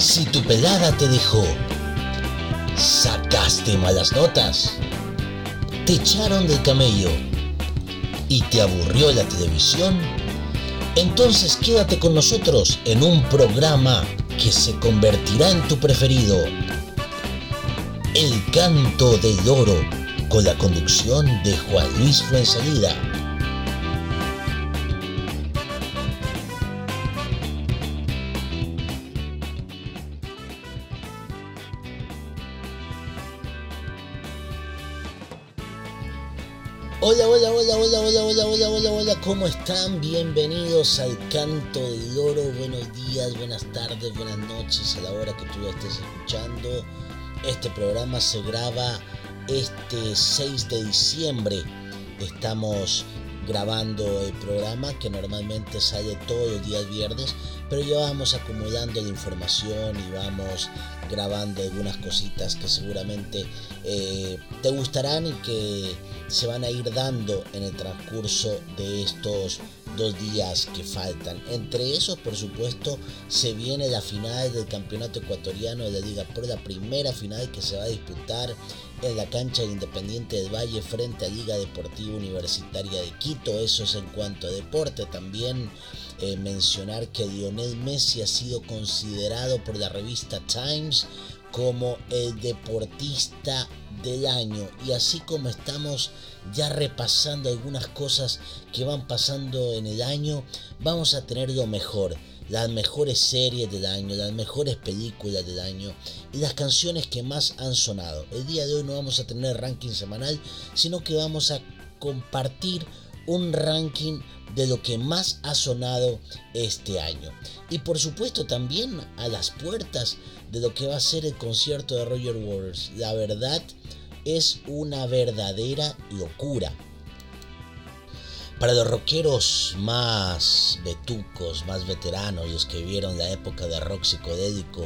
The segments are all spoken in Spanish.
Si tu pelada te dejó, sacaste malas notas, te echaron del camello y te aburrió la televisión, entonces quédate con nosotros en un programa que se convertirá en tu preferido. El canto del oro con la conducción de Juan Luis Fuensalida. Hola, hola, hola, hola, hola, hola, hola, hola, hola, ¿cómo están? Bienvenidos al Canto del Oro. Buenos días, buenas tardes, buenas noches a la hora que tú estés escuchando. Este programa se graba este 6 de diciembre. Estamos grabando el programa que normalmente sale todos los días viernes, pero ya vamos acumulando la información y vamos grabando algunas cositas que seguramente eh, te gustarán y que se van a ir dando en el transcurso de estos dos días que faltan. Entre esos, por supuesto, se viene la final del Campeonato Ecuatoriano de la Liga Pro, la primera final que se va a disputar en la cancha de Independiente del Valle frente a Liga Deportiva Universitaria de Quito. Eso es en cuanto a deporte. También eh, mencionar que Lionel Messi ha sido considerado por la revista Times como el deportista del año y así como estamos ya repasando algunas cosas que van pasando en el año vamos a tener lo mejor las mejores series del año, las mejores películas del año y las canciones que más han sonado. El día de hoy no vamos a tener ranking semanal, sino que vamos a compartir un ranking de lo que más ha sonado este año. Y por supuesto también a las puertas de lo que va a ser el concierto de Roger Waters. La verdad es una verdadera locura. Para los rockeros más vetucos, más veteranos, los que vieron la época de rock psicodélico,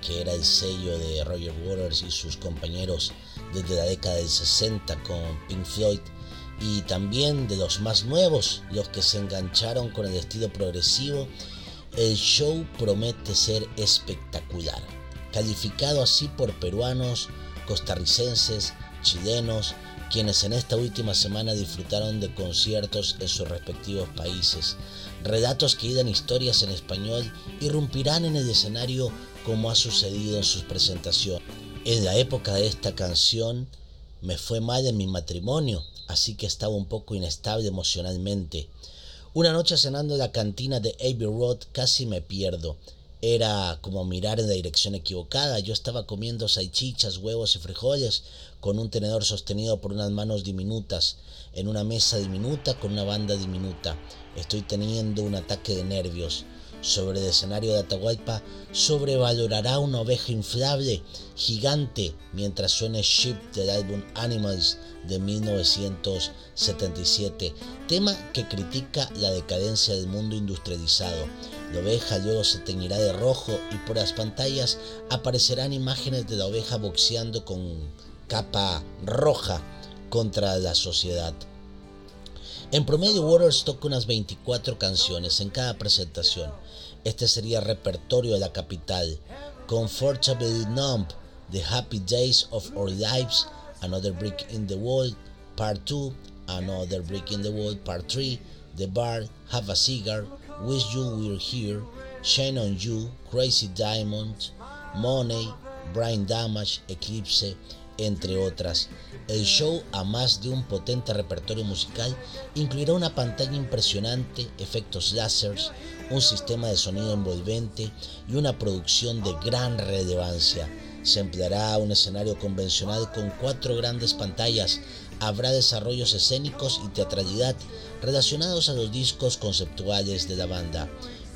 que era el sello de Roger Waters y sus compañeros desde la década del 60 con Pink Floyd, y también de los más nuevos, los que se engancharon con el estilo progresivo, el show promete ser espectacular, calificado así por peruanos, costarricenses, chilenos, quienes en esta última semana disfrutaron de conciertos en sus respectivos países. Relatos que dan historias en español irrumpirán en el escenario como ha sucedido en sus presentaciones. En la época de esta canción me fue mal en mi matrimonio, así que estaba un poco inestable emocionalmente. Una noche cenando en la cantina de Abbey Road casi me pierdo. Era como mirar en la dirección equivocada. Yo estaba comiendo salchichas, huevos y frijoles con un tenedor sostenido por unas manos diminutas, en una mesa diminuta con una banda diminuta. Estoy teniendo un ataque de nervios. Sobre el escenario de Atahualpa sobrevalorará una oveja inflable, gigante, mientras suene Ship del álbum Animals de 1977, tema que critica la decadencia del mundo industrializado. La oveja luego se teñirá de rojo y por las pantallas aparecerán imágenes de la oveja boxeando con capa roja contra la sociedad. En promedio, Waters toca unas 24 canciones en cada presentación. Este sería el repertorio de la capital. Comfortable Numb, The Happy Days of Our Lives, Another Brick in the Wall, Part 2, Another Brick in the Wall, Part 3, The Bar, Have a Cigar, Wish You Were Here, Shine on You, Crazy Diamond, Money, Brain Damage, Eclipse, entre otras. El show, a más de un potente repertorio musical, incluirá una pantalla impresionante, efectos láseres, un sistema de sonido envolvente y una producción de gran relevancia. Se empleará un escenario convencional con cuatro grandes pantallas. Habrá desarrollos escénicos y teatralidad relacionados a los discos conceptuales de la banda.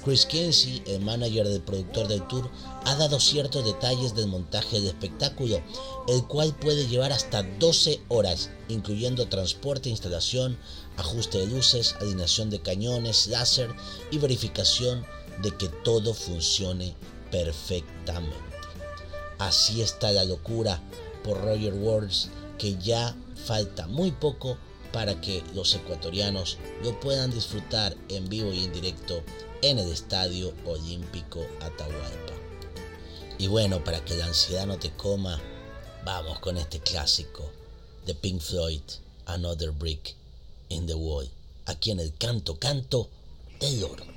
Chris Kinsey, el manager del productor del tour, ha dado ciertos detalles del montaje del espectáculo, el cual puede llevar hasta 12 horas, incluyendo transporte, instalación, ajuste de luces, alineación de cañones, láser y verificación de que todo funcione perfectamente. Así está la locura por Roger Waters, que ya falta muy poco para que los ecuatorianos lo puedan disfrutar en vivo y en directo en el Estadio Olímpico Atahualpa. Y bueno, para que la ansiedad no te coma, vamos con este clásico de Pink Floyd, Another Brick in the Wall, aquí en el canto canto del oro.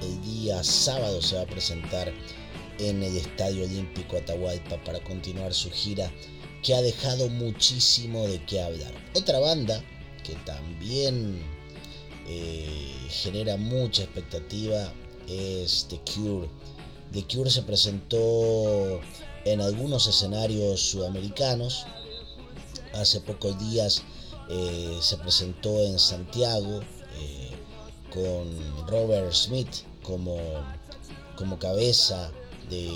El día sábado se va a presentar en el Estadio Olímpico Atahualpa para continuar su gira que ha dejado muchísimo de qué hablar. Otra banda que también eh, genera mucha expectativa es The Cure. The Cure se presentó en algunos escenarios sudamericanos. Hace pocos días eh, se presentó en Santiago eh, con Robert Smith como, como cabeza de,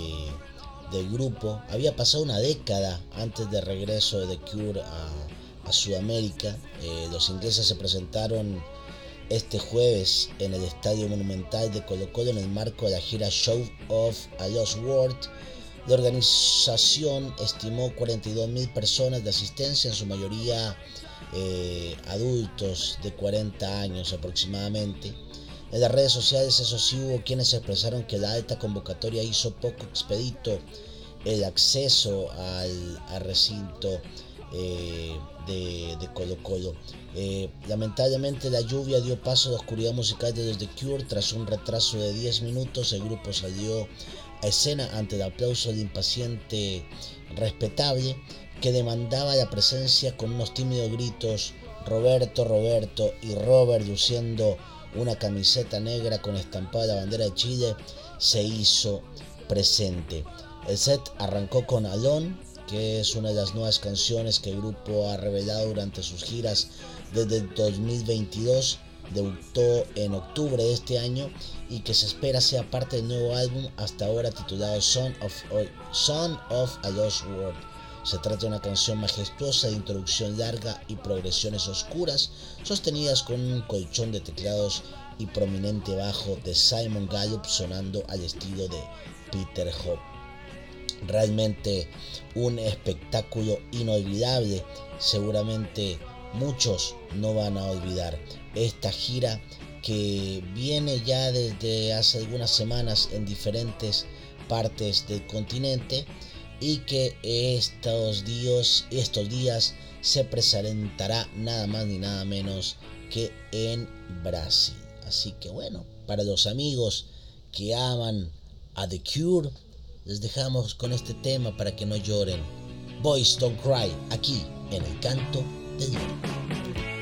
del grupo. Había pasado una década antes del regreso de The Cure a, Sudamérica. Eh, los ingleses se presentaron este jueves en el Estadio Monumental de Colo Colo en el marco de la gira Show of a Lost World la organización estimó 42.000 personas de asistencia, en su mayoría eh, adultos de 40 años aproximadamente. En las redes sociales, eso sí, hubo quienes expresaron que la alta convocatoria hizo poco expedito el acceso al, recinto eh, de, Colo Colo. Eh, lamentablemente la lluvia dio paso a la oscuridad musical de The Cure. Tras un retraso de 10 minutos, el grupo salió escena ante el aplauso de impaciente respetable que demandaba la presencia con unos tímidos gritos Roberto, Roberto y Robert luciendo una camiseta negra con estampada la bandera de Chile se hizo presente. El set arrancó con Alon, que es una de las nuevas canciones que el grupo ha revelado durante sus giras desde el 2022 debutó en octubre de este año y que se espera sea parte del nuevo álbum hasta ahora titulado Son of, Son of a Lost World. Se trata de una canción majestuosa de introducción larga y progresiones oscuras, sostenidas con un colchón de teclados y prominente bajo de Simon Gallup sonando al estilo de Peter Hope. Realmente un espectáculo inolvidable, seguramente muchos no van a olvidar esta gira que viene ya desde hace algunas semanas en diferentes partes del continente y que estos días, estos días se presentará nada más ni nada menos que en Brasil. Así que bueno, para los amigos que aman a The Cure, les dejamos con este tema para que no lloren. Boys Don't Cry, aquí en el canto de Dios.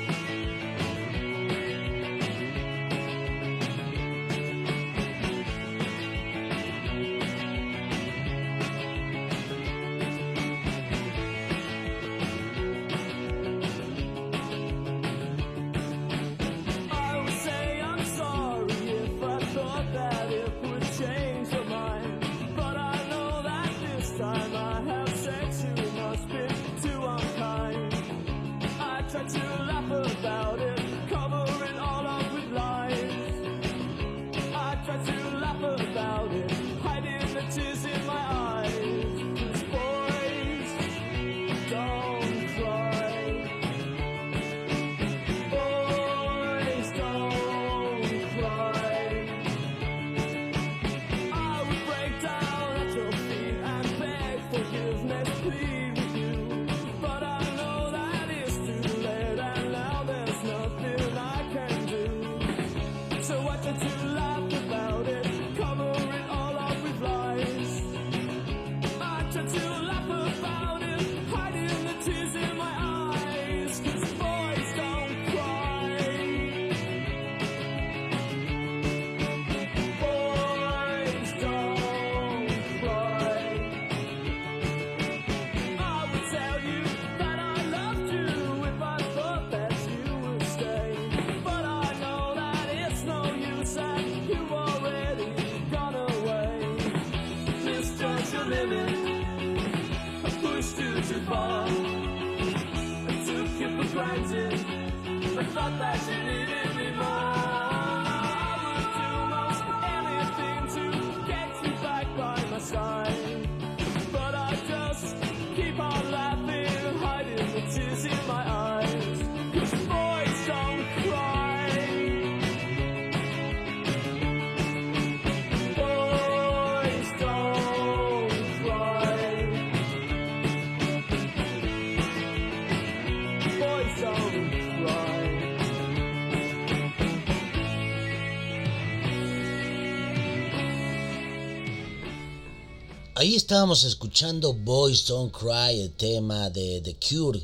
Ahí estábamos escuchando Boys Don't Cry, el tema de The Cure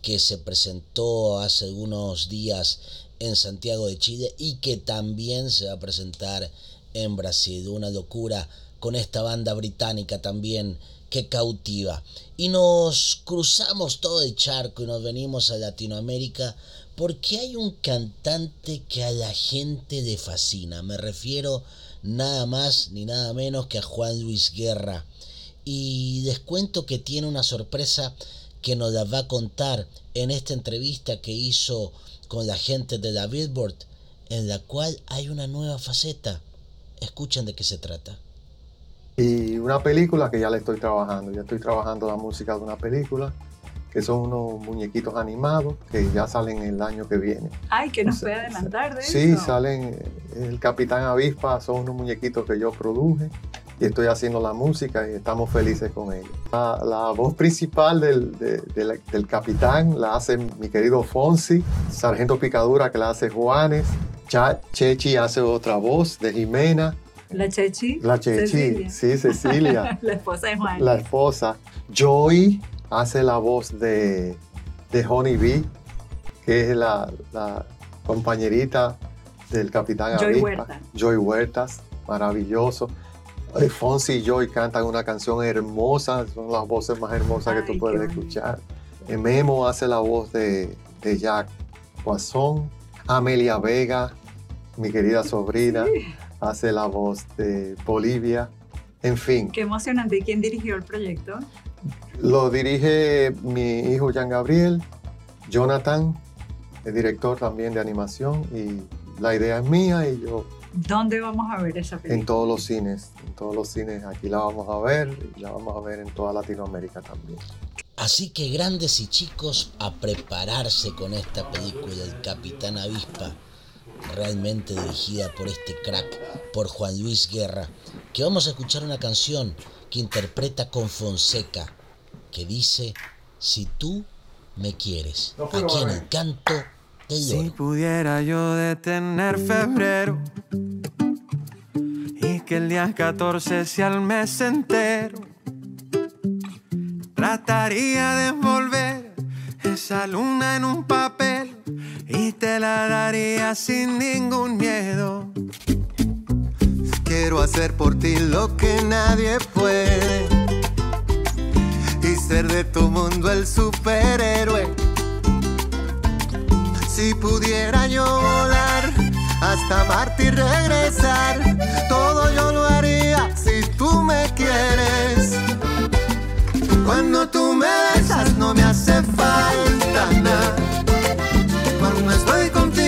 que se presentó hace algunos días en Santiago de Chile y que también se va a presentar en Brasil. Una locura con esta banda británica también que cautiva. Y nos cruzamos todo el charco y nos venimos a Latinoamérica porque hay un cantante que a la gente le fascina. Me refiero nada más ni nada menos que a Juan Luis Guerra. Y les cuento que tiene una sorpresa que nos la va a contar en esta entrevista que hizo con la gente de la Billboard, en la cual hay una nueva faceta. Escuchen de qué se trata. Y una película que ya le estoy trabajando, ya estoy trabajando la música de una película que son unos muñequitos animados que ya salen el año que viene. Ay, que nos puede adelantar de sí, eso. Sí, salen, el Capitán Avispa son unos muñequitos que yo produje y estoy haciendo la música y estamos felices con ellos. La, voz principal del, del, capitán la hace mi querido Fonsi, Sargento Picadura que la hace Juanes, Chechi hace otra voz de Jimena. La Chechi. La Chechi, sí, Cecilia. la esposa de Juan. La esposa. Joy hace la voz de, de Honey Bee, que es la, la compañerita del capitán Joy Huerta. Joy Huertas, maravilloso. Fonsi y Joy cantan una canción hermosa, son las voces más hermosas que tú puedes escuchar. Memo hace la voz de, de Jack Poisson. Amelia Vega, mi querida sobrina, hace la voz de Bolivia. En fin. Qué emocionante. ¿Y quién dirigió el proyecto? Lo dirige mi hijo Jean Gabriel, Jonathan, el director también de animación, y la idea es mía y yo ¿Dónde vamos a ver esa película? En todos los cines, en todos los cines. Aquí la vamos a ver y la vamos a ver en toda Latinoamérica también. Así que grandes y chicos, a prepararse con esta película El Capitán Avispa, realmente dirigida por este crack, por Juan Luis Guerra, que vamos a escuchar una canción que interpreta con Fonseca, que dice, si tú me quieres, aquí en el si pudiera yo detener febrero y que el día 14 sea el mes entero, trataría de envolver esa luna en un papel y te la daría sin ningún miedo. Quiero hacer por ti lo que nadie puede y ser de tu mundo el superhéroe si pudiera yo volar hasta Marte y regresar, todo yo lo haría si tú me quieres. Cuando tú me besas no me hace falta nada. Cuando estoy contigo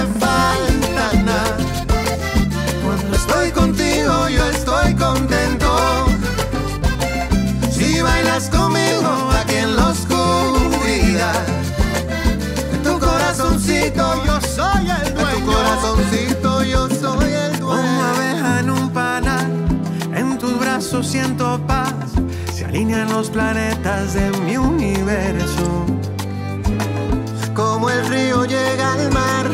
siento paz. Se alinean los planetas de mi universo. Como el río llega al mar,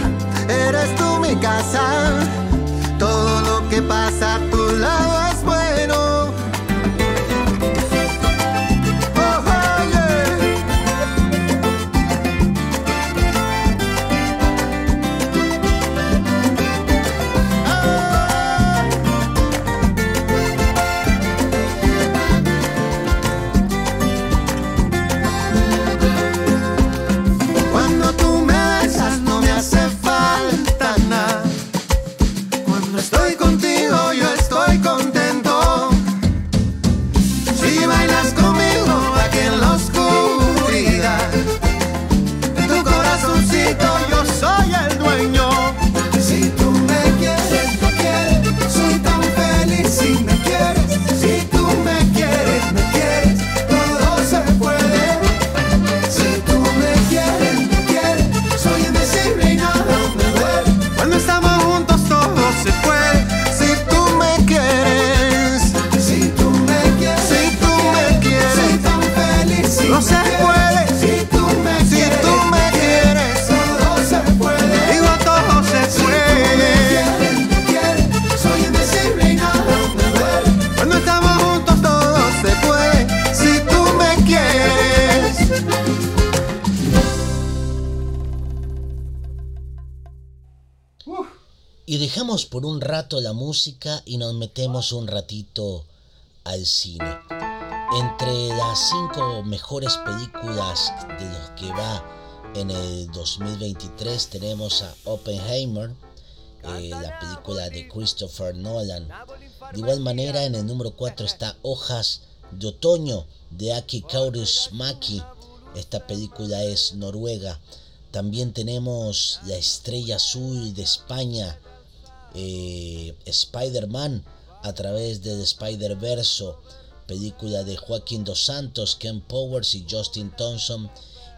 eres tú mi casa. Todo lo que pasa a tu lado es bueno. Por un rato la música y nos metemos un ratito al cine. Entre las cinco mejores películas de los que va en el 2023 tenemos a Oppenheimer, eh, la película de Christopher Nolan. De igual manera en el número 4 está Hojas de Otoño de Aki Maki. Esta película es noruega. También tenemos La Estrella Azul de España, eh, Spider-Man a través del Spider-Verso, película de Joaquín Dos Santos, Ken Powers y Justin Thompson,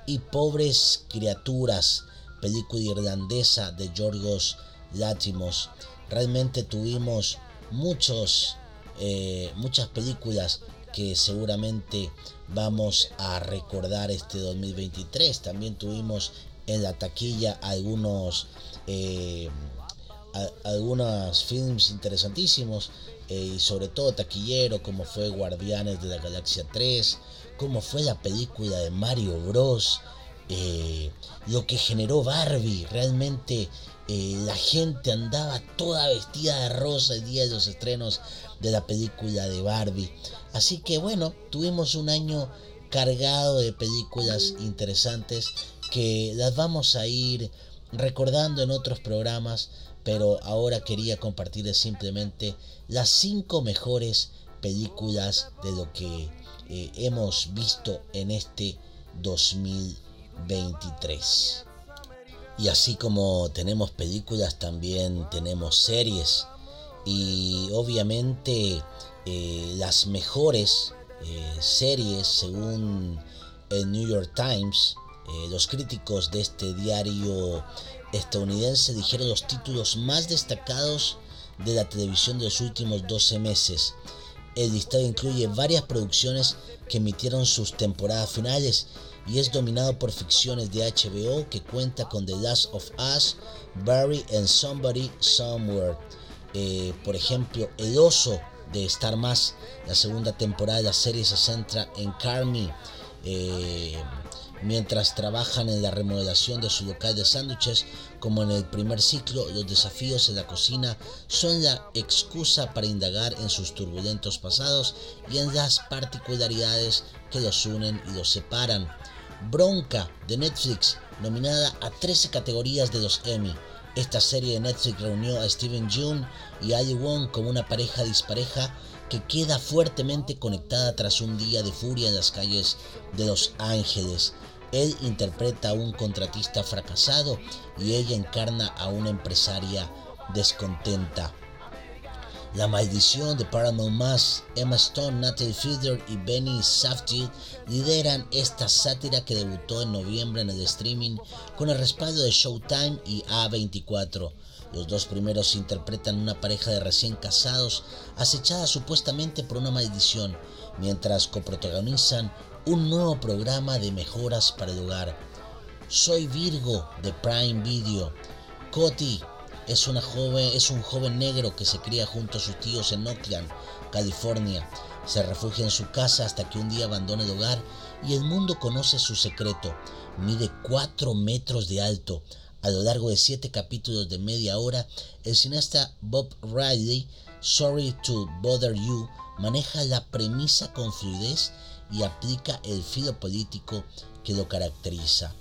y Pobres Criaturas, película irlandesa de Yorgos Látimos. Realmente tuvimos muchos, eh, muchas películas que seguramente vamos a recordar este 2023. También tuvimos en la taquilla algunos eh, algunos films interesantísimos eh, y sobre todo taquillero como fue Guardianes de la Galaxia 3, como fue la película de Mario Bros, eh, lo que generó Barbie, realmente eh, la gente andaba toda vestida de rosa el día de los estrenos de la película de Barbie. Así que bueno, tuvimos un año cargado de películas interesantes que las vamos a ir recordando en otros programas pero ahora quería compartirles simplemente las cinco mejores películas de lo que eh, hemos visto en este 2023. Y así como tenemos películas, también tenemos series. Y obviamente eh, las mejores eh, series, según el New York Times, los críticos de este diario estadounidense dijeron los títulos más destacados de la televisión de los últimos 12 meses. El listado incluye varias producciones que emitieron sus temporadas finales y es dominado por ficciones de HBO que cuenta con The Last of Us, Barry and Somebody Somewhere. Eh, por ejemplo, El Oso de Star Más, la segunda temporada de la serie se centra en Carmi. Eh, Mientras trabajan en la remodelación de su local de sándwiches, como en el primer ciclo, los desafíos en la cocina son la excusa para indagar en sus turbulentos pasados y en las particularidades que los unen y los separan. Bronca de Netflix, nominada a 13 categorías de los Emmy. Esta serie de Netflix reunió a Steven Yeun y Ali Wong como una pareja dispareja que queda fuertemente conectada tras un día de furia en las calles de Los Ángeles. Él interpreta a un contratista fracasado y ella encarna a una empresaria descontenta. La maldición de Paramount Emma Stone, Natalie Fielder y Benny Safdie lideran esta sátira que debutó en noviembre en el streaming con el respaldo de Showtime y A24. Los dos primeros interpretan una pareja de recién casados acechada supuestamente por una maldición, mientras coprotagonizan un nuevo programa de mejoras para el hogar. Soy Virgo de Prime Video. Coti es, una joven, es un joven negro que se cría junto a sus tíos en Oakland, California. Se refugia en su casa hasta que un día abandona el hogar y el mundo conoce su secreto. Mide 4 metros de alto. A lo largo de 7 capítulos de media hora, el cineasta Bob Riley, Sorry to Bother You, maneja la premisa con fluidez y aplica el filo político que lo caracteriza.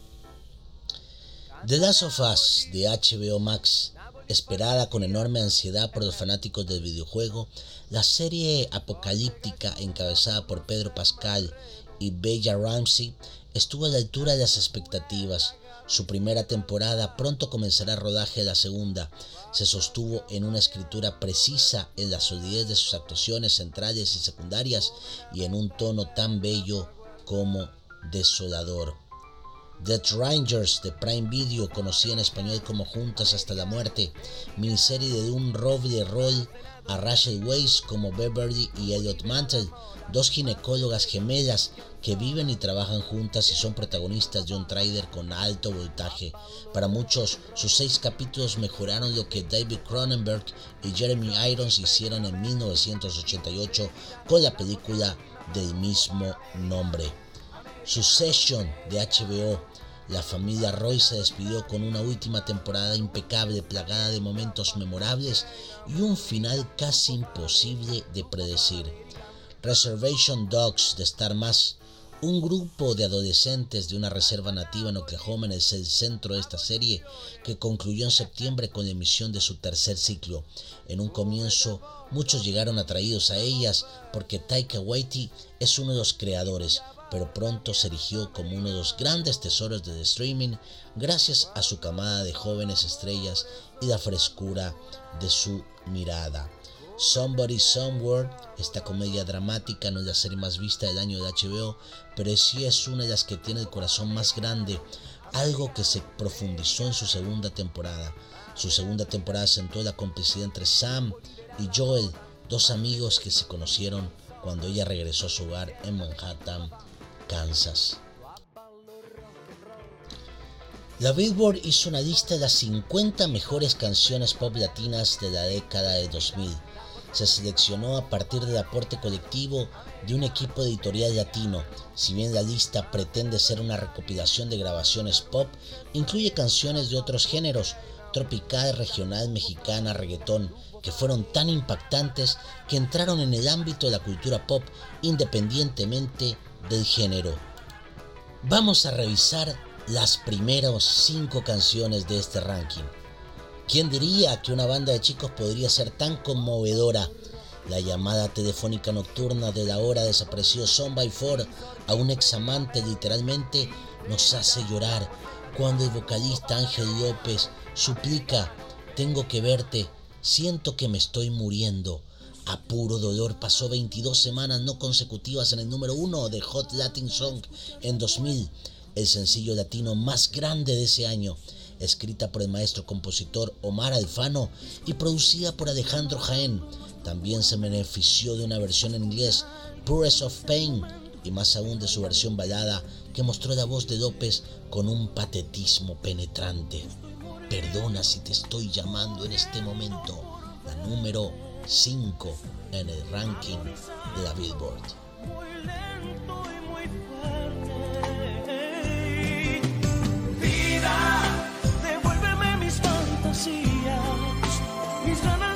The Last of Us de HBO Max, esperada con enorme ansiedad por los fanáticos del videojuego, la serie apocalíptica encabezada por Pedro Pascal y Bella Ramsey estuvo a la altura de las expectativas. Su primera temporada pronto comenzará rodaje de la segunda. Se sostuvo en una escritura precisa en la solidez de sus actuaciones centrales y secundarias y en un tono tan bello como desolador. Death Rangers de Prime Video, conocida en español como Juntas hasta la muerte, miniserie de un roble rol a Rachel Weisz como Beverly y Elliot Mantle, dos ginecólogas gemelas que viven y trabajan juntas y son protagonistas de un trailer con alto voltaje. Para muchos, sus seis capítulos mejoraron lo que David Cronenberg y Jeremy Irons hicieron en 1988 con la película del mismo nombre. Succession de HBO, La familia Roy se despidió con una última temporada impecable, plagada de momentos memorables y un final casi imposible de predecir. Reservation Dogs de Star Más, un grupo de adolescentes de una reserva nativa en Oklahoma es el centro de esta serie que concluyó en septiembre con la emisión de su tercer ciclo. En un comienzo muchos llegaron atraídos a ellas porque Taika Waititi es uno de los creadores, pero pronto se erigió como uno de los grandes tesoros del streaming gracias a su camada de jóvenes estrellas y la frescura de su mirada. Somebody Somewhere, esta comedia dramática no es la serie más vista del año de HBO, pero sí es una de las que tiene el corazón más grande, algo que se profundizó en su segunda temporada. Su segunda temporada sentó la complicidad entre Sam y Joel, dos amigos que se conocieron cuando ella regresó a su hogar en Manhattan, Kansas. La Billboard hizo una lista de las 50 mejores canciones pop latinas de la década de 2000. Se seleccionó a partir del aporte colectivo de un equipo editorial latino. Si bien la lista pretende ser una recopilación de grabaciones pop, incluye canciones de otros géneros, tropical, regional, mexicana, reggaetón, que fueron tan impactantes que entraron en el ámbito de la cultura pop independientemente del género. Vamos a revisar las primeras cinco canciones de este ranking. ¿Quién diría que una banda de chicos podría ser tan conmovedora? La llamada telefónica nocturna de la hora desapareció Son by Four a un examante literalmente nos hace llorar cuando el vocalista Ángel López suplica, tengo que verte, siento que me estoy muriendo. A puro dolor pasó 22 semanas no consecutivas en el número uno de Hot Latin Song en 2000, el sencillo latino más grande de ese año, escrita por el maestro compositor Omar Alfano y producida por Alejandro Jaén. También se benefició de una versión en inglés, Purest of Pain, y más aún de su versión balada que mostró la voz de López con un patetismo penetrante. Perdona si te estoy llamando en este momento, la número 5 en el ranking de la Billboard. Vida, devuélveme mis fantasías, mis ganas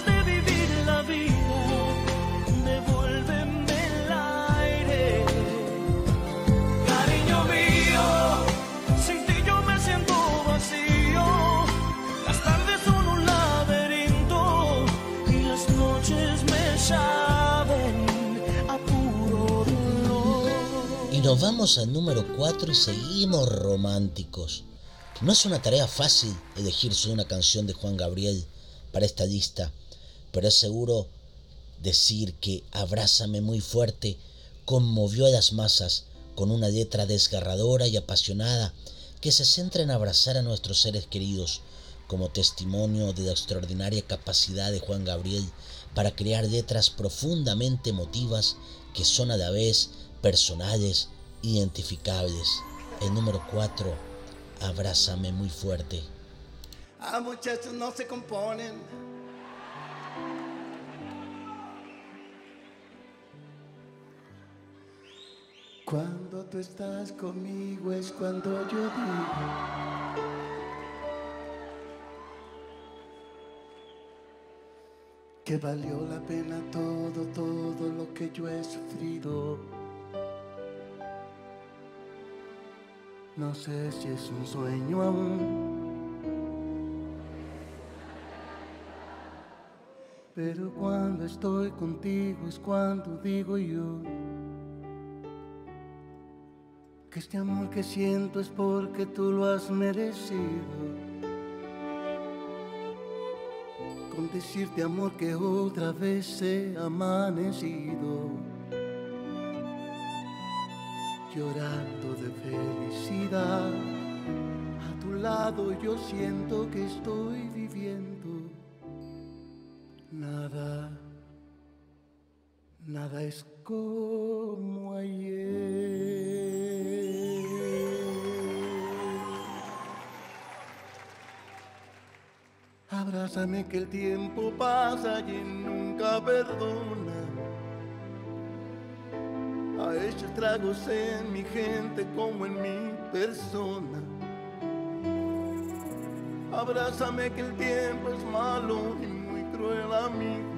nos vamos al número 4 y seguimos románticos. No es una tarea fácil elegir solo una canción de Juan Gabriel para esta lista, pero es seguro decir que Abrázame muy fuerte conmovió a las masas con una letra desgarradora y apasionada que se centra en abrazar a nuestros seres queridos como testimonio de la extraordinaria capacidad de Juan Gabriel para crear letras profundamente emotivas que son a la vez personales, identificables. El número 4, Abrázame muy fuerte. Ah, muchachos no se componen. Cuando tú estás conmigo es cuando yo digo. Que valió la pena todo, todo lo que yo he sufrido. No sé si es un sueño aún. Pero cuando estoy contigo es cuando digo yo que este amor que siento es porque tú lo has merecido. Con decirte amor que otra vez he amanecido llorando felicidad. A tu lado yo siento que estoy viviendo. Nada, nada es como ayer. Abrázame que el tiempo pasa y nunca perdona ha hecho estragos en mi gente como en mi persona. Abrázame que el tiempo es malo y muy cruel amigo.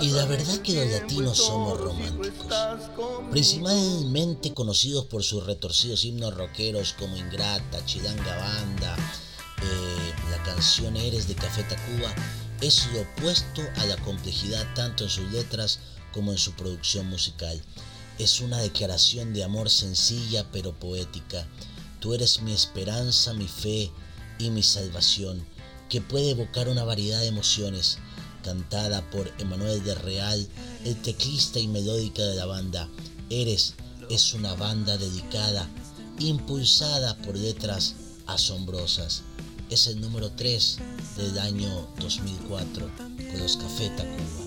Y la verdad que los latinos somos románticos, principalmente conocidos por sus retorcidos himnos rockeros como Ingrata, Chilanga Banda, eh, la canción Eres de Café Tacuba, es lo opuesto a la complejidad tanto en sus letras como en su producción musical. Es una declaración de amor sencilla pero poética. Tú eres mi esperanza, mi fe y mi salvación, que puede evocar una variedad de emociones cantada por Emanuel de Real, el teclista y melódica de la banda. Eres es una banda dedicada, impulsada por letras asombrosas. Es el número 3 del año 2004 con los Café Tacuba.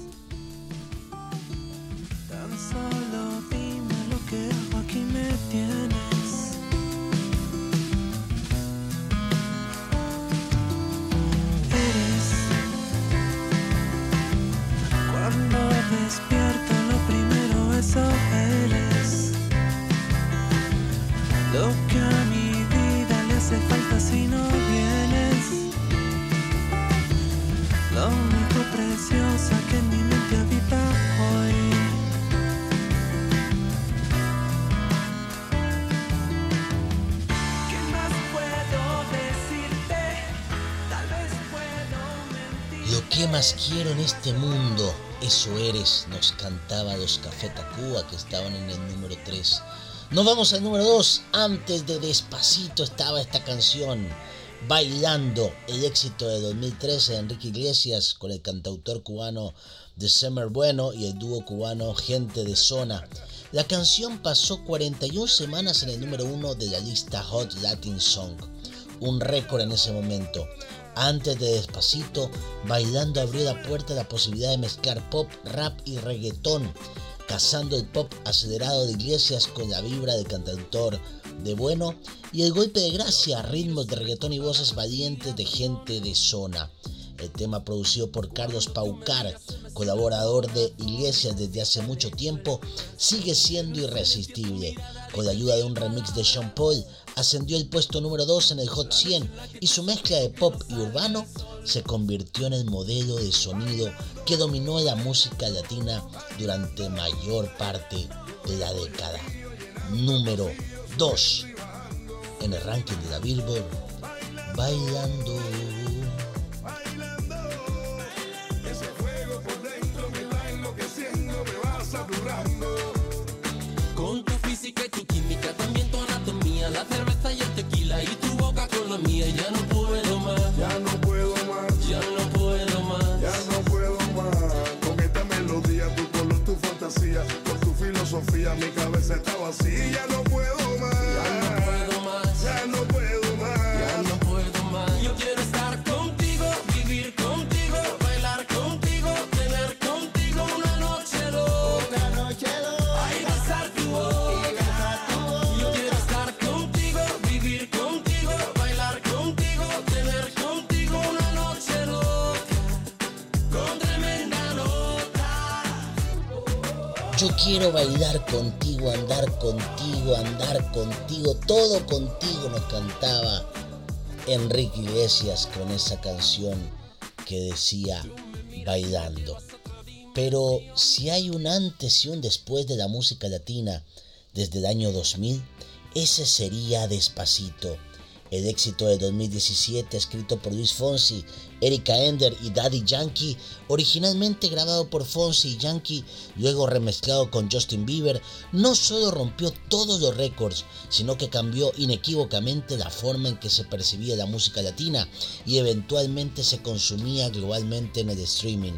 Quiero en este mundo, eso eres, nos cantaba los Café Tacuba que estaban en el número 3. Nos vamos al número 2, antes de Despacito estaba esta canción, Bailando, el éxito de 2013 de Enrique Iglesias con el cantautor cubano December Bueno y el dúo cubano Gente de Zona. La canción pasó 41 semanas en el número 1 de la lista Hot Latin Song, un récord en ese momento. Antes de Despacito, Bailando abrió la puerta a la posibilidad de mezclar pop, rap y reggaetón, casando el pop acelerado de Iglesias con la vibra del cantautor de Bueno y el golpe de gracia, ritmos de reggaetón y voces valientes de gente de zona. El tema producido por Carlos Paucar, colaborador de Iglesias desde hace mucho tiempo, sigue siendo irresistible. Con la ayuda de un remix de Sean Paul, ascendió el puesto número 2 en el Hot 100 y su mezcla de pop y urbano se convirtió en el modelo de sonido que dominó la música latina durante mayor parte de la década. Número 2 en el ranking de la Billboard, Bailando. Quiero bailar contigo, andar contigo, andar contigo, todo contigo nos cantaba Enrique Iglesias con esa canción que decía bailando. Pero si hay un antes y un después de la música latina desde el año 2000, ese sería Despacito el éxito de 2017, escrito por Luis Fonsi, Erika Ender y Daddy Yankee, originalmente grabado por Fonsi y Yankee, luego remezclado con Justin Bieber, no solo rompió todos los récords, sino que cambió inequívocamente la forma en que se percibía la música latina y eventualmente se consumía globalmente en el streaming.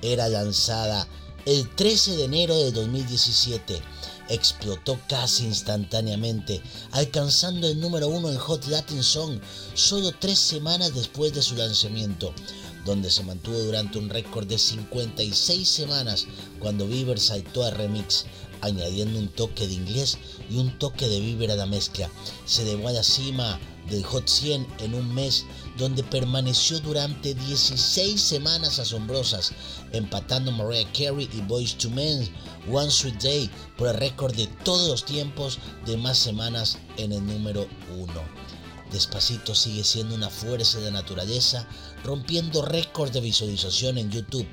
Era lanzada el 13 de enero de 2017 explotó casi instantáneamente, alcanzando el número uno en Hot Latin Song solo tres semanas después de su lanzamiento, donde se mantuvo durante un récord de 56 semanas cuando Bieber saltó a remix, añadiendo un toque de inglés y un toque de Bieber a la mezcla. Se elevó a la cima del Hot 100 en un mes donde permaneció durante 16 semanas asombrosas, empatando Mariah Carey y Boys to Men One Sweet Day por el récord de todos los tiempos de más semanas en el número 1. Despacito sigue siendo una fuerza de naturaleza, rompiendo récords de visualización en YouTube.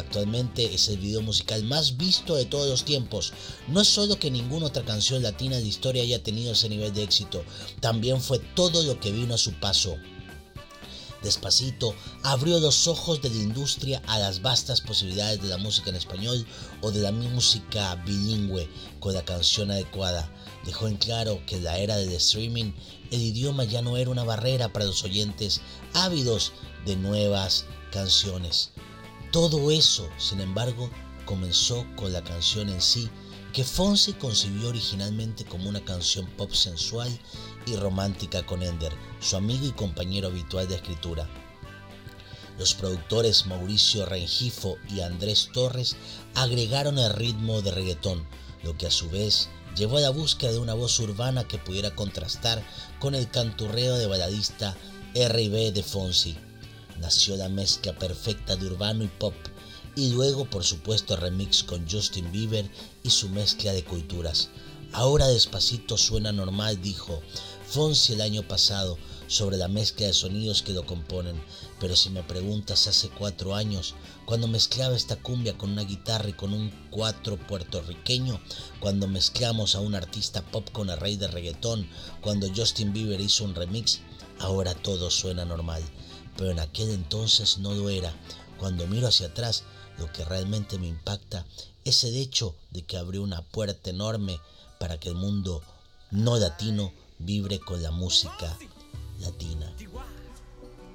Actualmente es el video musical más visto de todos los tiempos. No es solo que ninguna otra canción latina de historia haya tenido ese nivel de éxito, también fue todo lo que vino a su paso. Despacito abrió los ojos de la industria a las vastas posibilidades de la música en español o de la música bilingüe con la canción adecuada. Dejó en claro que en la era del streaming el idioma ya no era una barrera para los oyentes ávidos de nuevas canciones. Todo eso, sin embargo, comenzó con la canción en sí, que Fonsi concibió originalmente como una canción pop sensual y romántica con Ender, su amigo y compañero habitual de escritura. Los productores Mauricio Rengifo y Andrés Torres agregaron el ritmo de reggaetón, lo que a su vez llevó a la búsqueda de una voz urbana que pudiera contrastar con el canturreo de baladista R&B de Fonsi. Nació la mezcla perfecta de urbano y pop, y luego por supuesto remix con Justin Bieber y su mezcla de culturas. Ahora despacito suena normal, dijo Fonsi el año pasado sobre la mezcla de sonidos que lo componen, pero si me preguntas hace cuatro años, cuando mezclaba esta cumbia con una guitarra y con un cuatro puertorriqueño, cuando mezclamos a un artista pop con el rey de reggaetón, cuando Justin Bieber hizo un remix, ahora todo suena normal, pero en aquel entonces no lo era. Cuando miro hacia atrás, lo que realmente me impacta es el hecho de que abrió una puerta enorme para que el mundo no latino vibre con la música latina.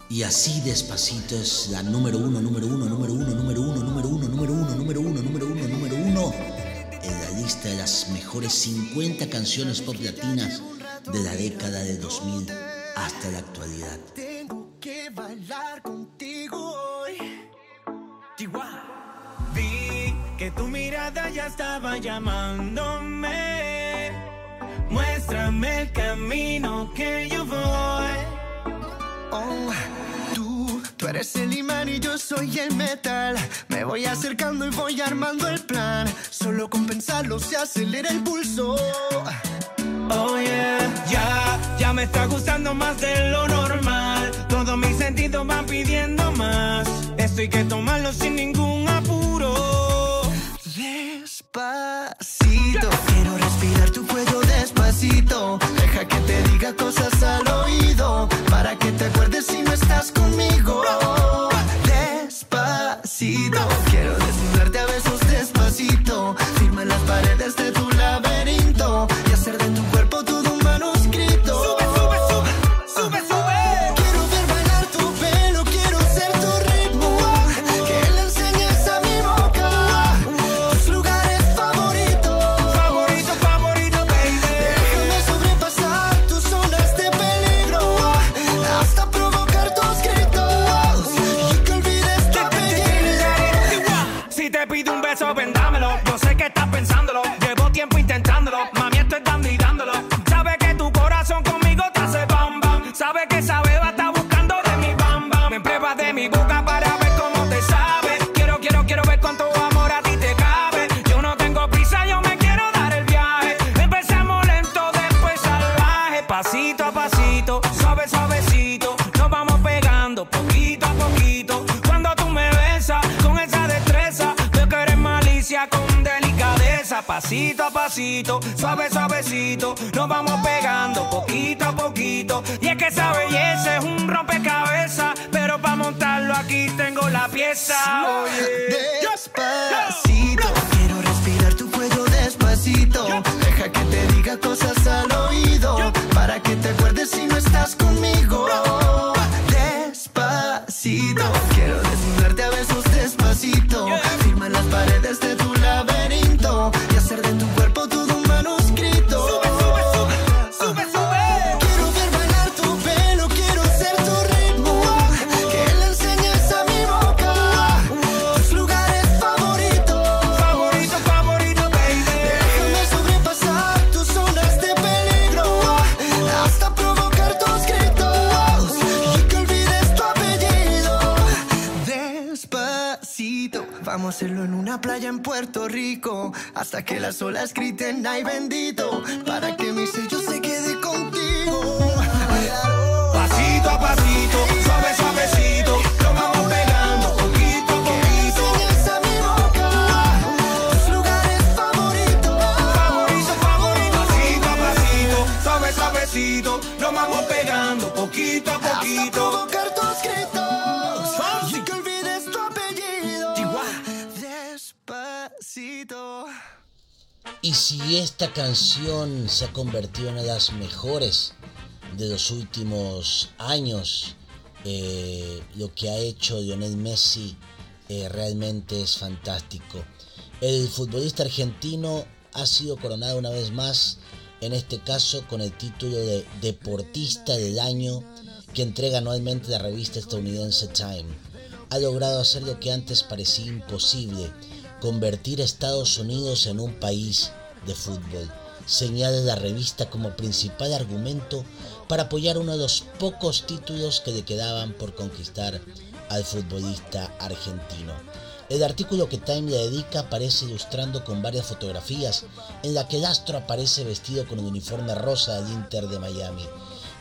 Y así despacito es la número uno, número uno, número uno, número uno, número uno, número uno, número uno, número uno, número uno en la lista de las mejores 50 canciones pop latinas de la década de 2000 hasta la actualidad. Que bailar contigo hoy. Vi que tu mirada ya estaba llamándome. Muéstrame el camino que yo voy. Oh, tú, tú eres el imán y yo soy el metal. Me voy acercando y voy armando el plan. Solo con pensarlo se acelera el pulso. Oh yeah, ya, ya me está gustando más de lo normal. Todos mis sentidos van pidiendo más. Esto hay que tomarlo sin ningún apuro. Despacito, quiero respirar tu cuello despacito. Deja que te diga cosas al oído. Para que te acuerdes si no estás conmigo. Despacito, Puerto Rico hasta que las olas griten ay bendito para que mi sello se quede contigo. Pasito a pasito, suave suavecito, lo vamos pegando poquito a poquito. Sigues a mi boca, tus lugares favoritos, favorito favorito. Pasito a pasito, suave suavecito, lo vamos pegando poquito a poquito. Y si esta canción se ha convertido en una de las mejores de los últimos años, eh, lo que ha hecho Lionel Messi eh, realmente es fantástico. El futbolista argentino ha sido coronado una vez más, en este caso con el título de Deportista del Año que entrega anualmente la revista estadounidense Time. Ha logrado hacer lo que antes parecía imposible, convertir Estados Unidos en un país de fútbol. Señala la revista como principal argumento para apoyar uno de los pocos títulos que le quedaban por conquistar al futbolista argentino. El artículo que Time le dedica aparece ilustrando con varias fotografías en la que el astro aparece vestido con el uniforme rosa del Inter de Miami.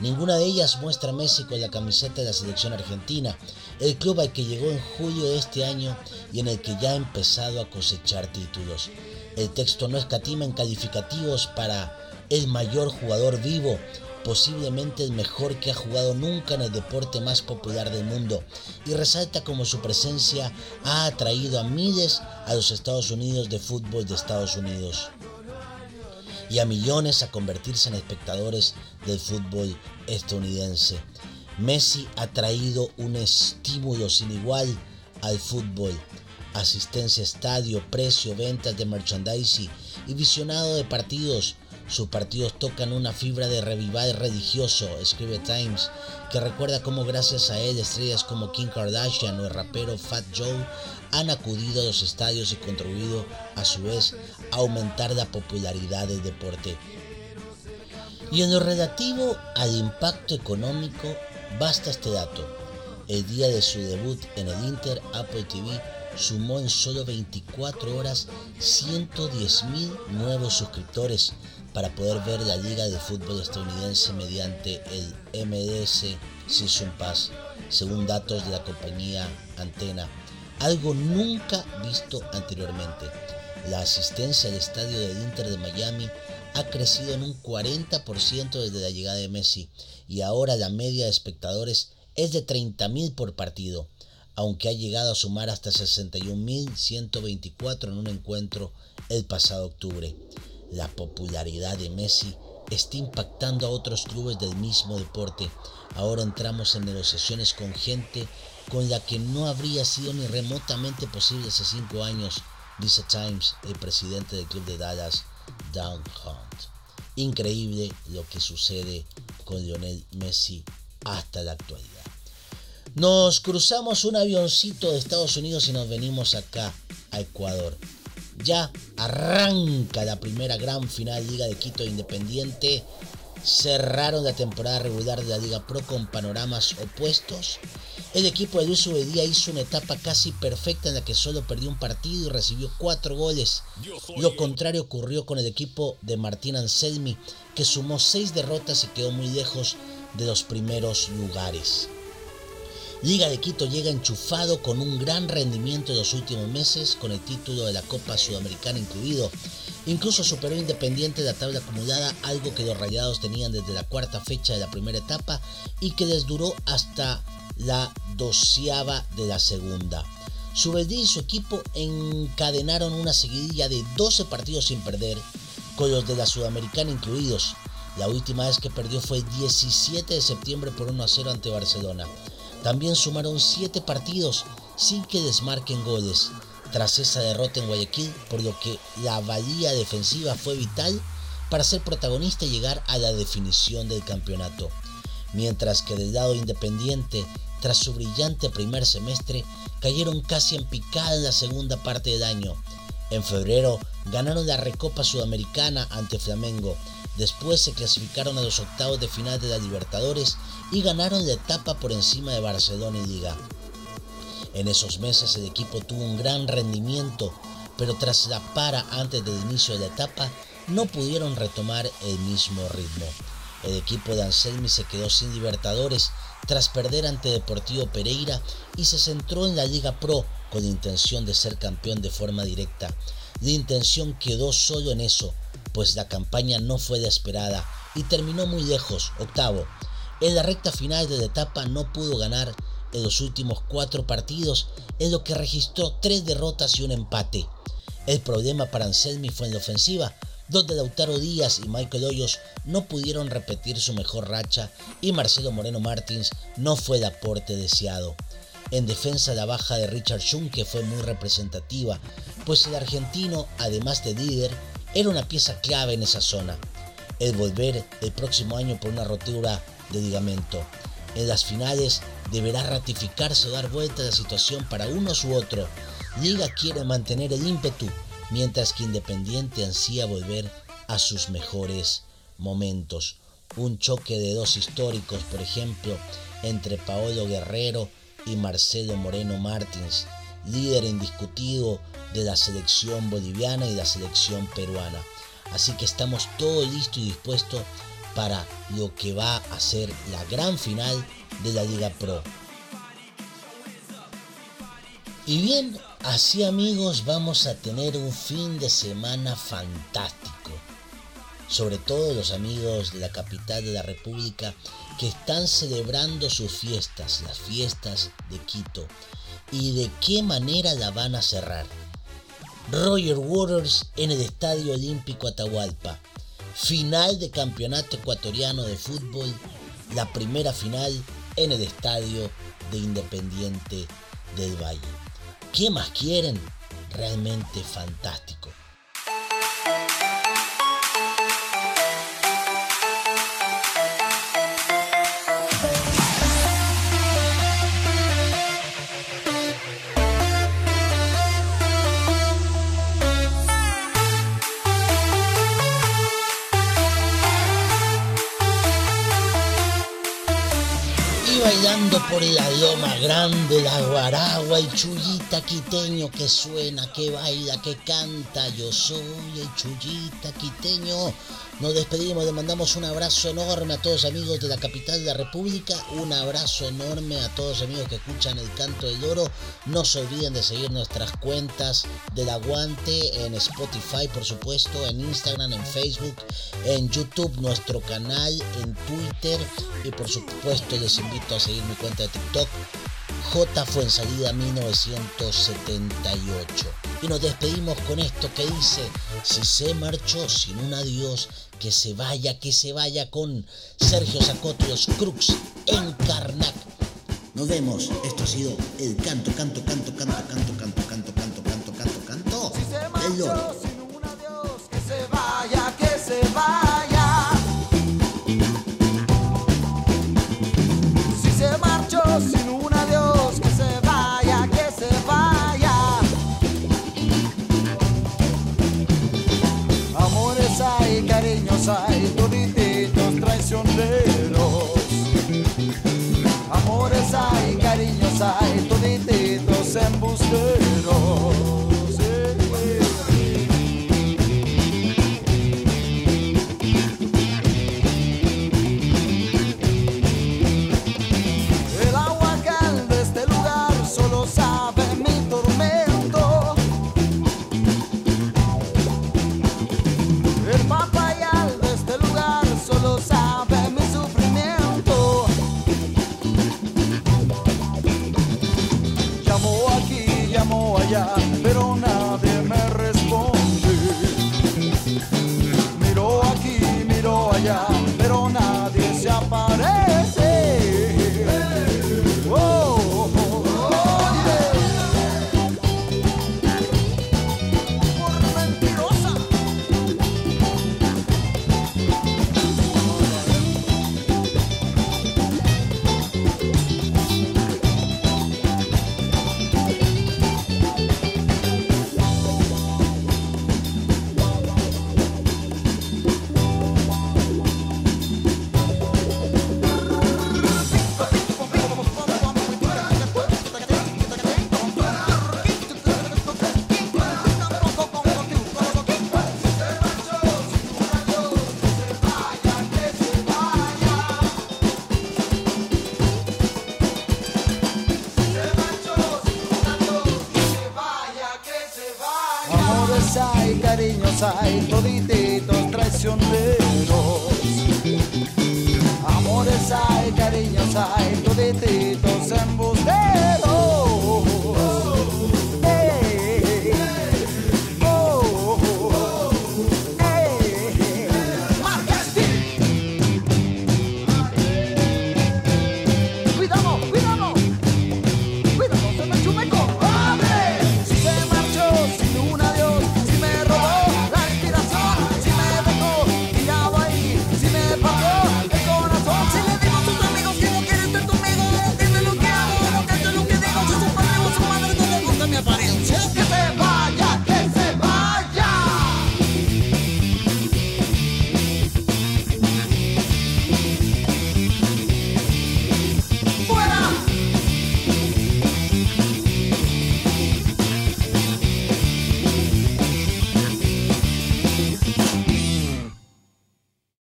Ninguna de ellas muestra a Messi con la camiseta de la selección argentina, el club al que llegó en julio de este año y en el que ya ha empezado a cosechar títulos. El texto no escatima en calificativos para el mayor jugador vivo, posiblemente el mejor que ha jugado nunca en el deporte más popular del mundo, y resalta como su presencia ha atraído a miles a los Estados Unidos de fútbol de Estados Unidos y a millones a convertirse en espectadores del fútbol estadounidense. Messi ha traído un estímulo sin igual al fútbol. Asistencia estadio, precio, ventas de merchandising y visionado de partidos. Sus partidos tocan una fibra de revival religioso, escribe Times, que recuerda cómo gracias a él estrellas como Kim Kardashian o el rapero Fat Joe han acudido a los estadios y contribuido a su vez aumentar la popularidad del deporte. Y en lo relativo al impacto económico, basta este dato. El día de su debut en el Inter, Apple TV sumó en solo 24 horas 110.000 nuevos suscriptores para poder ver la liga de fútbol estadounidense mediante el MLS Season Pass, según datos de la compañía Antena, algo nunca visto anteriormente. La asistencia al estadio del Inter de Miami ha crecido en un 40% desde la llegada de Messi y ahora la media de espectadores es de 30.000 por partido, aunque ha llegado a sumar hasta 61.124 en un encuentro el pasado octubre. La popularidad de Messi está impactando a otros clubes del mismo deporte. Ahora entramos en negociaciones con gente con la que no habría sido ni remotamente posible hace cinco años, dice Times, el presidente del club de Dallas, Down Hunt. Increíble lo que sucede con Lionel Messi hasta la actualidad. Nos cruzamos un avioncito de Estados Unidos y nos venimos acá a Ecuador. Ya arranca la primera gran final Liga de Quito Independiente. Cerraron la temporada regular de la Liga Pro con panoramas opuestos. El equipo de Luis Ubedía hizo una etapa casi perfecta en la que solo perdió un partido y recibió cuatro goles. Lo contrario ocurrió con el equipo de Martín Anselmi, que sumó seis derrotas y quedó muy lejos de los primeros lugares. Liga de Quito llega enchufado con un gran rendimiento en los últimos meses, con el título de la Copa Sudamericana incluido. Incluso superó Independiente la tabla acumulada, algo que los Rayados tenían desde la cuarta fecha de la primera etapa y que les duró hasta la doceava de la segunda. Subedí y su equipo encadenaron una seguidilla de 12 partidos sin perder, con los de la Sudamericana incluidos. La última vez que perdió fue el 17 de septiembre por 1 a 0 ante Barcelona. También sumaron 7 partidos sin que desmarquen goles tras esa derrota en Guayaquil, por lo que la valía defensiva fue vital para ser protagonista y llegar a la definición del campeonato. Mientras que del lado independiente, tras su brillante primer semestre, cayeron casi en picada en la segunda parte del año. En febrero ganaron la Recopa Sudamericana ante Flamengo, después se clasificaron a los octavos de final de la Libertadores y ganaron la etapa por encima de Barcelona y Liga. En esos meses el equipo tuvo un gran rendimiento, pero tras la para antes del inicio de la etapa no pudieron retomar el mismo ritmo. El equipo de Anselmi se quedó sin Libertadores tras perder ante Deportivo Pereira y se centró en la Liga Pro con intención de ser campeón de forma directa. La intención quedó solo en eso, pues la campaña no fue la esperada y terminó muy lejos, octavo. En la recta final de la etapa no pudo ganar en los últimos cuatro partidos, en lo que registró tres derrotas y un empate. El problema para Anselmi fue en la ofensiva, donde Lautaro Díaz y Michael Hoyos no pudieron repetir su mejor racha y Marcelo Moreno Martins no fue el aporte deseado. En defensa la baja de Richard Schunke fue muy representativa, pues el argentino, además de líder, era una pieza clave en esa zona. El volver el próximo año por una rotura de ligamento. En las finales deberá ratificarse o dar vuelta a la situación para unos u otro. Liga quiere mantener el ímpetu, mientras que Independiente ansía volver a sus mejores momentos. Un choque de dos históricos, por ejemplo, entre Paolo Guerrero y Marcelo Moreno Martins, líder indiscutido de la selección boliviana y la selección peruana. Así que estamos todo listo y dispuesto para lo que va a ser la gran final de la Liga Pro. Y bien, así amigos vamos a tener un fin de semana fantástico. Sobre todo los amigos de la capital de la República que están celebrando sus fiestas, las fiestas de Quito. Y de qué manera la van a cerrar. Roger Waters en el Estadio Olímpico Atahualpa. Final de Campeonato Ecuatoriano de Fútbol. La primera final en el Estadio de Independiente del Valle. ¿Qué más quieren? Realmente fantástico. Bailando por la loma grande, la guaragua, el chullita quiteño que suena, que baila, que canta. Yo soy el chullita quiteño. Nos despedimos, le mandamos un abrazo enorme a todos amigos de la capital de la República, un abrazo enorme a todos amigos que escuchan el canto del oro. No se olviden de seguir nuestras cuentas del aguante en Spotify, por supuesto, en Instagram, en Facebook, en YouTube, nuestro canal, en Twitter y por supuesto les invito a seguir mi cuenta de TikTok. J Fuensalida 1978. Y nos despedimos con esto que dice, si se marchó sin un adiós, que se vaya, que se vaya con Sergio los Crux en Karnak. Nos vemos, esto ha sido el canto, canto, canto, canto, canto, canto, canto, canto, canto, canto, canto, el loro. sin un adiós, que se vaya, que se vaya. busquero.